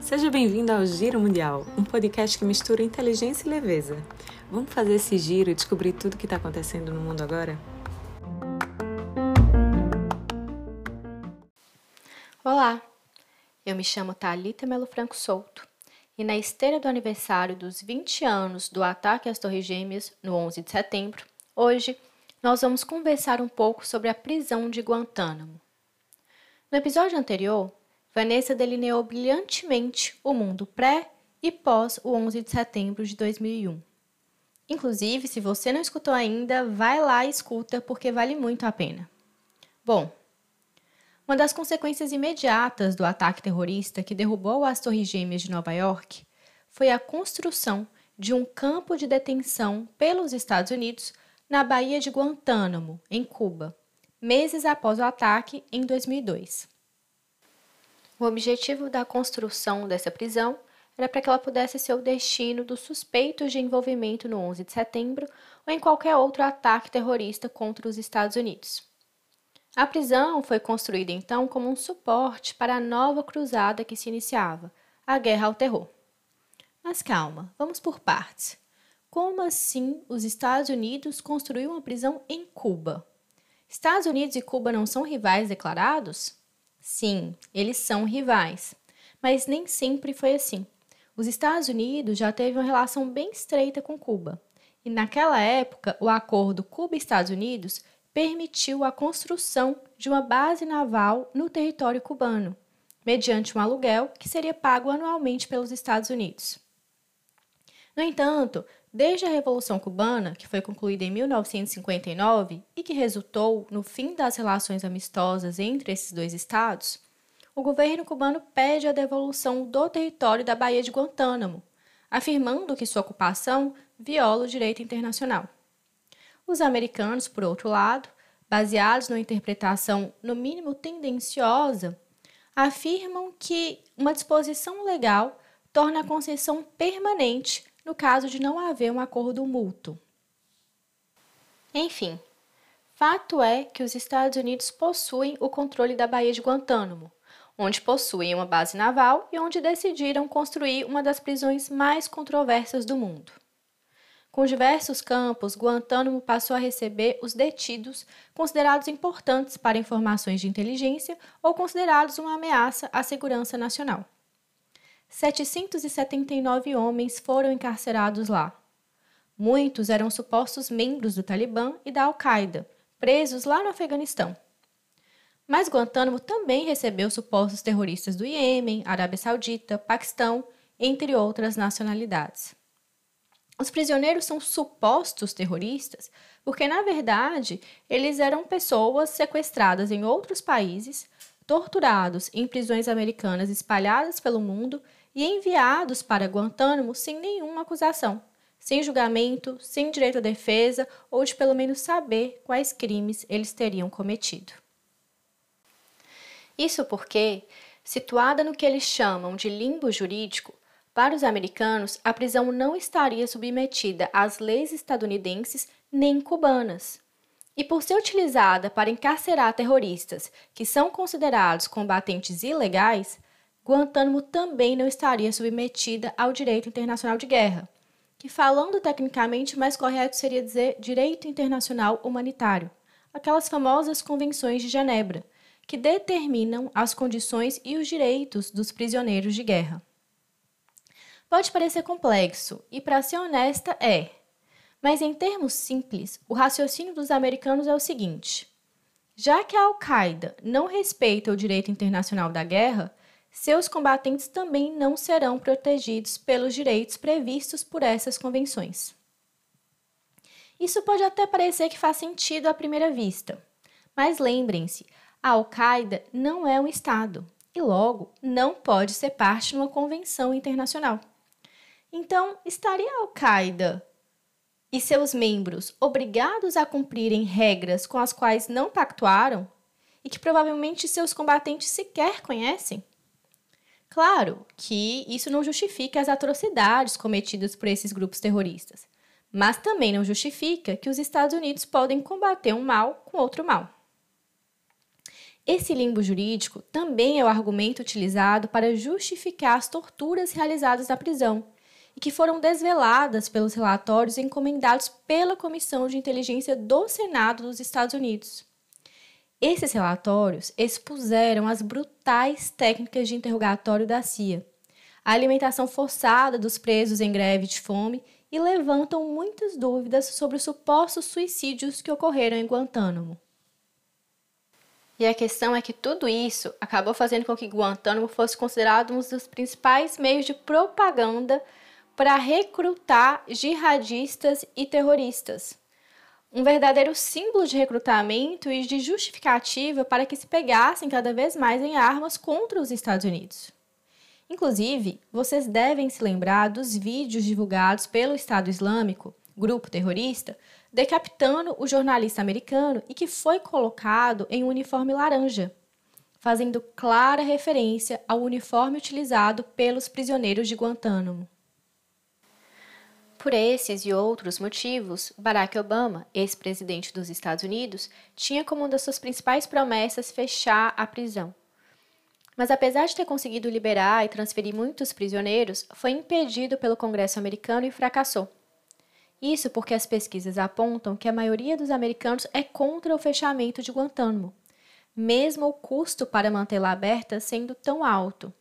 Seja bem-vindo ao Giro Mundial, um podcast que mistura inteligência e leveza. Vamos fazer esse giro e descobrir tudo o que está acontecendo no mundo agora? Olá, eu me chamo Thalita Melo Franco Souto e na esteira do aniversário dos 20 anos do ataque às Torres Gêmeas, no 11 de setembro, hoje nós vamos conversar um pouco sobre a prisão de Guantánamo. No episódio anterior, Vanessa delineou brilhantemente o mundo pré e pós o 11 de setembro de 2001. Inclusive, se você não escutou ainda, vai lá e escuta porque vale muito a pena. Bom, uma das consequências imediatas do ataque terrorista que derrubou as Torres Gêmeas de Nova York foi a construção de um campo de detenção pelos Estados Unidos na Baía de Guantánamo, em Cuba, meses após o ataque em 2002. O objetivo da construção dessa prisão era para que ela pudesse ser o destino dos suspeitos de envolvimento no 11 de setembro ou em qualquer outro ataque terrorista contra os Estados Unidos. A prisão foi construída então como um suporte para a nova cruzada que se iniciava, a Guerra ao Terror. Mas calma, vamos por partes. Como assim os Estados Unidos construíram uma prisão em Cuba? Estados Unidos e Cuba não são rivais declarados? Sim, eles são rivais, mas nem sempre foi assim. Os Estados Unidos já teve uma relação bem estreita com Cuba, e naquela época o acordo Cuba-Estados Unidos permitiu a construção de uma base naval no território cubano, mediante um aluguel que seria pago anualmente pelos Estados Unidos. No entanto, desde a Revolução Cubana, que foi concluída em 1959 e que resultou no fim das relações amistosas entre esses dois estados, o governo cubano pede a devolução do território da Baía de Guantánamo, afirmando que sua ocupação viola o direito internacional. Os americanos, por outro lado, baseados numa interpretação no mínimo tendenciosa, afirmam que uma disposição legal torna a concessão permanente no caso de não haver um acordo mútuo. Enfim, fato é que os Estados Unidos possuem o controle da Baía de Guantánamo, onde possuem uma base naval e onde decidiram construir uma das prisões mais controversas do mundo. Com diversos campos, Guantánamo passou a receber os detidos considerados importantes para informações de inteligência ou considerados uma ameaça à segurança nacional. 779 homens foram encarcerados lá. Muitos eram supostos membros do Talibã e da Al-Qaeda, presos lá no Afeganistão. Mas Guantánamo também recebeu supostos terroristas do Iêmen, Arábia Saudita, Paquistão, entre outras nacionalidades. Os prisioneiros são supostos terroristas porque, na verdade, eles eram pessoas sequestradas em outros países, torturados em prisões americanas espalhadas pelo mundo e enviados para Guantánamo sem nenhuma acusação, sem julgamento, sem direito à defesa ou de pelo menos saber quais crimes eles teriam cometido. Isso porque, situada no que eles chamam de limbo jurídico, para os americanos, a prisão não estaria submetida às leis estadunidenses nem cubanas. E por ser utilizada para encarcerar terroristas que são considerados combatentes ilegais, Guantánamo também não estaria submetida ao direito internacional de guerra, que, falando tecnicamente, mais correto seria dizer direito internacional humanitário, aquelas famosas convenções de Genebra, que determinam as condições e os direitos dos prisioneiros de guerra. Pode parecer complexo, e para ser honesta, é. Mas em termos simples, o raciocínio dos americanos é o seguinte: já que a Al-Qaeda não respeita o direito internacional da guerra, seus combatentes também não serão protegidos pelos direitos previstos por essas convenções. Isso pode até parecer que faz sentido à primeira vista, mas lembrem-se, a Al-Qaeda não é um Estado e, logo, não pode ser parte de uma convenção internacional. Então, estaria a Al-Qaeda e seus membros obrigados a cumprirem regras com as quais não pactuaram e que provavelmente seus combatentes sequer conhecem? Claro que isso não justifica as atrocidades cometidas por esses grupos terroristas, mas também não justifica que os Estados Unidos podem combater um mal com outro mal. Esse limbo jurídico também é o argumento utilizado para justificar as torturas realizadas na prisão e que foram desveladas pelos relatórios encomendados pela Comissão de Inteligência do Senado dos Estados Unidos. Esses relatórios expuseram as brutais técnicas de interrogatório da CIA, a alimentação forçada dos presos em greve de fome e levantam muitas dúvidas sobre os supostos suicídios que ocorreram em Guantánamo. E a questão é que tudo isso acabou fazendo com que Guantánamo fosse considerado um dos principais meios de propaganda para recrutar jihadistas e terroristas. Um verdadeiro símbolo de recrutamento e de justificativa para que se pegassem cada vez mais em armas contra os Estados Unidos. Inclusive, vocês devem se lembrar dos vídeos divulgados pelo Estado Islâmico, grupo terrorista, decapitando o jornalista americano e que foi colocado em um uniforme laranja, fazendo clara referência ao uniforme utilizado pelos prisioneiros de Guantánamo. Por esses e outros motivos, Barack Obama, ex-presidente dos Estados Unidos, tinha como uma das suas principais promessas fechar a prisão. Mas apesar de ter conseguido liberar e transferir muitos prisioneiros, foi impedido pelo Congresso americano e fracassou. Isso porque as pesquisas apontam que a maioria dos americanos é contra o fechamento de Guantánamo, mesmo o custo para mantê-la aberta sendo tão alto.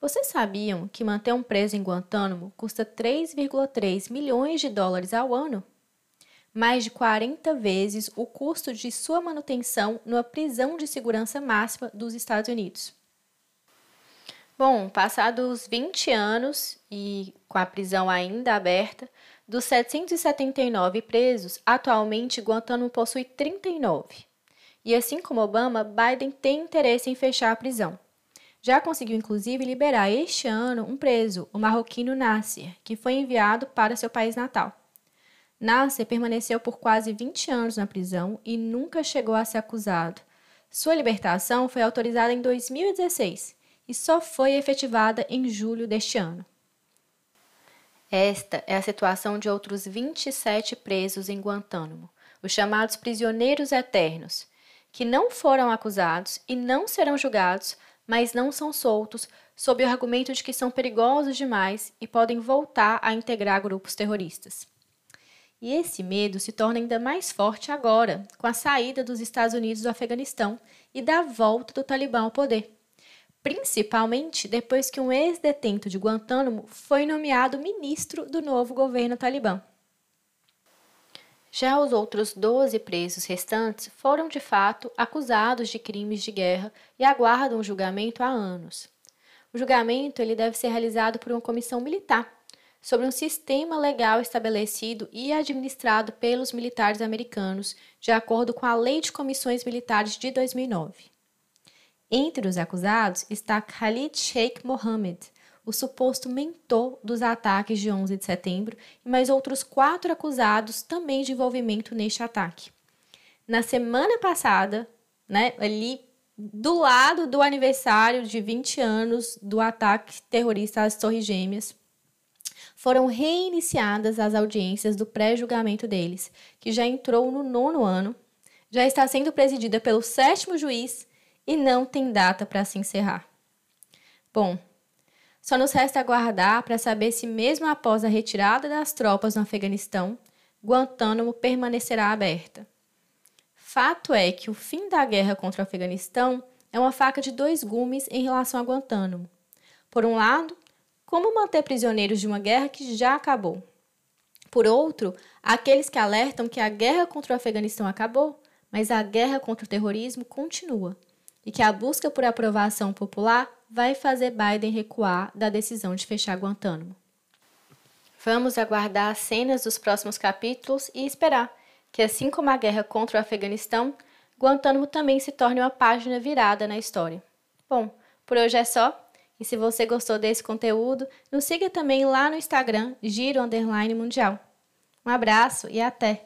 Vocês sabiam que manter um preso em Guantánamo custa 3,3 milhões de dólares ao ano? Mais de 40 vezes o custo de sua manutenção numa prisão de segurança máxima dos Estados Unidos. Bom, passados 20 anos e com a prisão ainda aberta, dos 779 presos, atualmente Guantánamo possui 39. E assim como Obama, Biden tem interesse em fechar a prisão. Já conseguiu inclusive liberar este ano um preso, o marroquino Nasser, que foi enviado para seu país natal. Nasser permaneceu por quase 20 anos na prisão e nunca chegou a ser acusado. Sua libertação foi autorizada em 2016 e só foi efetivada em julho deste ano. Esta é a situação de outros 27 presos em Guantánamo, os chamados prisioneiros eternos, que não foram acusados e não serão julgados mas não são soltos sob o argumento de que são perigosos demais e podem voltar a integrar grupos terroristas. E esse medo se torna ainda mais forte agora, com a saída dos Estados Unidos do Afeganistão e da volta do Talibã ao poder. Principalmente depois que um ex-detento de Guantánamo foi nomeado ministro do novo governo talibã. Já os outros 12 presos restantes foram de fato acusados de crimes de guerra e aguardam julgamento há anos. O julgamento ele deve ser realizado por uma comissão militar, sobre um sistema legal estabelecido e administrado pelos militares americanos, de acordo com a Lei de Comissões Militares de 2009. Entre os acusados está Khalid Sheikh Mohammed, o suposto mentor dos ataques de 11 de setembro e mais outros quatro acusados também de envolvimento neste ataque. Na semana passada, né, ali do lado do aniversário de 20 anos do ataque terrorista às Torres Gêmeas, foram reiniciadas as audiências do pré-julgamento deles, que já entrou no nono ano, já está sendo presidida pelo sétimo juiz e não tem data para se encerrar. Bom, só nos resta aguardar para saber se, mesmo após a retirada das tropas no Afeganistão, Guantánamo permanecerá aberta. Fato é que o fim da guerra contra o Afeganistão é uma faca de dois gumes em relação a Guantánamo. Por um lado, como manter prisioneiros de uma guerra que já acabou? Por outro, aqueles que alertam que a guerra contra o Afeganistão acabou, mas a guerra contra o terrorismo continua e que a busca por aprovação popular vai fazer Biden recuar da decisão de fechar Guantánamo. Vamos aguardar as cenas dos próximos capítulos e esperar que, assim como a guerra contra o Afeganistão, Guantánamo também se torne uma página virada na história. Bom, por hoje é só. E se você gostou desse conteúdo, nos siga também lá no Instagram, Giro Mundial. Um abraço e até!